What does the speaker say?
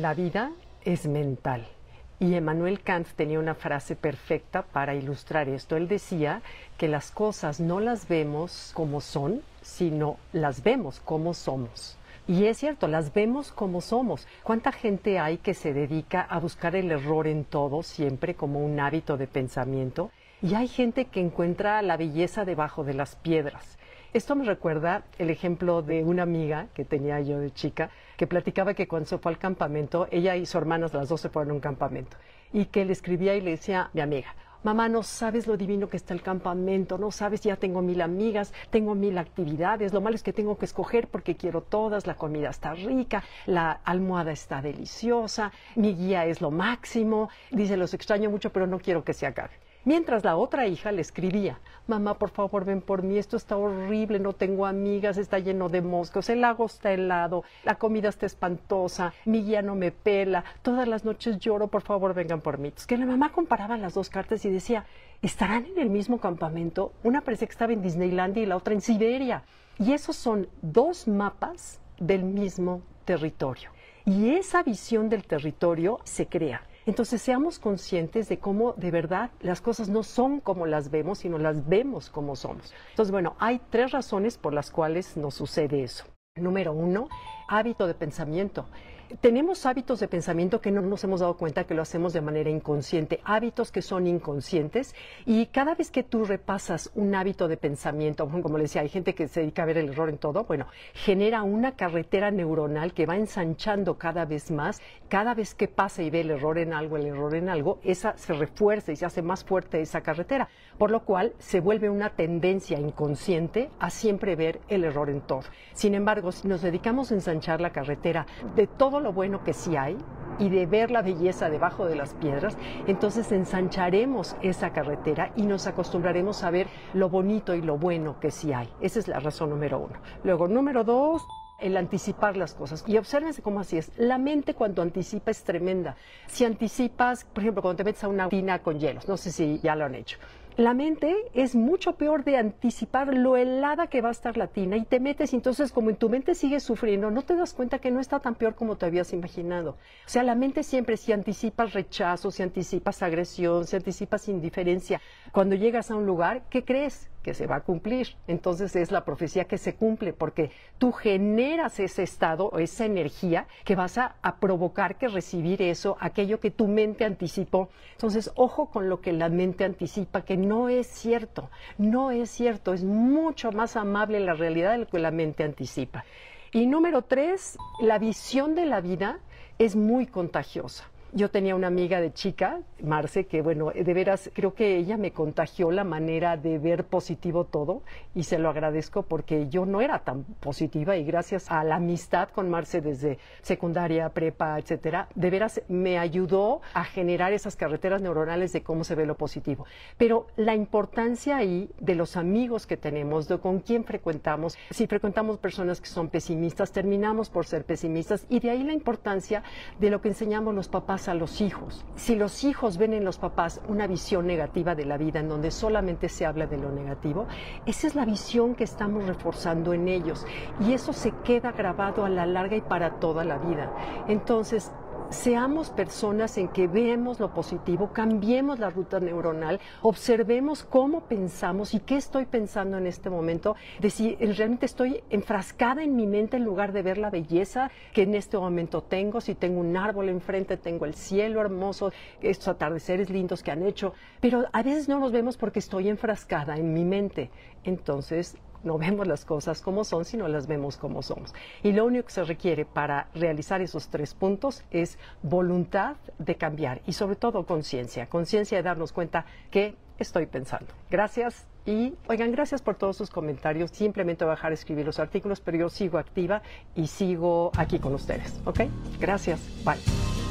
la vida es mental. Y Emmanuel Kant tenía una frase perfecta para ilustrar esto. Él decía que las cosas no las vemos como son, sino las vemos como somos. Y es cierto, las vemos como somos. ¿Cuánta gente hay que se dedica a buscar el error en todo siempre como un hábito de pensamiento? Y hay gente que encuentra la belleza debajo de las piedras. Esto me recuerda el ejemplo de una amiga que tenía yo de chica, que platicaba que cuando se fue al campamento, ella y su hermana, las dos se fueron a un campamento, y que le escribía y le decía, mi amiga, mamá, no sabes lo divino que está el campamento, no sabes, ya tengo mil amigas, tengo mil actividades, lo malo es que tengo que escoger porque quiero todas, la comida está rica, la almohada está deliciosa, mi guía es lo máximo, dice, los extraño mucho, pero no quiero que se acabe. Mientras la otra hija le escribía, mamá, por favor, ven por mí, esto está horrible, no tengo amigas, está lleno de moscos, el lago está helado, la comida está espantosa, mi guía no me pela, todas las noches lloro, por favor, vengan por mí. Es que la mamá comparaba las dos cartas y decía, ¿estarán en el mismo campamento? Una parece que estaba en Disneylandia y la otra en Siberia. Y esos son dos mapas del mismo territorio. Y esa visión del territorio se crea entonces seamos conscientes de cómo de verdad las cosas no son como las vemos, sino las vemos como somos. Entonces, bueno, hay tres razones por las cuales nos sucede eso. Número uno, hábito de pensamiento tenemos hábitos de pensamiento que no nos hemos dado cuenta que lo hacemos de manera inconsciente, hábitos que son inconscientes y cada vez que tú repasas un hábito de pensamiento, como le decía, hay gente que se dedica a ver el error en todo, bueno, genera una carretera neuronal que va ensanchando cada vez más, cada vez que pasa y ve el error en algo, el error en algo, esa se refuerza y se hace más fuerte esa carretera, por lo cual se vuelve una tendencia inconsciente a siempre ver el error en todo. Sin embargo, si nos dedicamos a ensanchar la carretera de todo lo bueno que sí hay y de ver la belleza debajo de las piedras, entonces ensancharemos esa carretera y nos acostumbraremos a ver lo bonito y lo bueno que sí hay. Esa es la razón número uno. Luego, número dos, el anticipar las cosas. Y obsérvense cómo así es. La mente cuando anticipa es tremenda. Si anticipas, por ejemplo, cuando te metes a una tina con hielos, no sé si ya lo han hecho. La mente es mucho peor de anticipar lo helada que va a estar la tina y te metes entonces como en tu mente sigues sufriendo, no te das cuenta que no está tan peor como te habías imaginado. O sea, la mente siempre si anticipas rechazo, si anticipas agresión, si anticipas indiferencia, cuando llegas a un lugar, ¿qué crees? Que se va a cumplir. Entonces es la profecía que se cumple porque tú generas ese estado o esa energía que vas a, provocar que recibir eso, aquello que tu mente anticipó. Entonces, ojo con lo que la mente anticipa, que no es cierto, no es cierto, es mucho más amable la realidad de lo que la mente anticipa. Y número tres, la visión de la vida es muy contagiosa. Yo tenía una amiga de chica, Marce, que bueno, de veras creo que ella me contagió la manera de ver positivo todo y se lo agradezco porque yo no era tan positiva y gracias a la amistad con Marce desde secundaria, prepa, etcétera, de veras me ayudó a generar esas carreteras neuronales de cómo se ve lo positivo. Pero la importancia ahí de los amigos que tenemos, de con quién frecuentamos, si frecuentamos personas que son pesimistas, terminamos por ser pesimistas y de ahí la importancia de lo que enseñamos los papás a los hijos. Si los hijos ven en los papás una visión negativa de la vida en donde solamente se habla de lo negativo, esa es la visión que estamos reforzando en ellos y eso se queda grabado a la larga y para toda la vida. Entonces, seamos personas en que veamos lo positivo, cambiemos la ruta neuronal, observemos cómo pensamos y qué estoy pensando en este momento, de si realmente estoy enfrascada en mi mente en lugar de ver la belleza que en este momento tengo, si tengo un árbol enfrente, tengo el cielo hermoso, estos atardeceres lindos que han hecho, pero a veces no los vemos porque estoy enfrascada en mi mente. Entonces, no vemos las cosas como son, sino las vemos como somos. Y lo único que se requiere para realizar esos tres puntos es voluntad de cambiar y sobre todo conciencia, conciencia de darnos cuenta que estoy pensando. Gracias y oigan, gracias por todos sus comentarios. Simplemente voy a dejar escribir los artículos, pero yo sigo activa y sigo aquí con ustedes. ¿Ok? Gracias. Bye.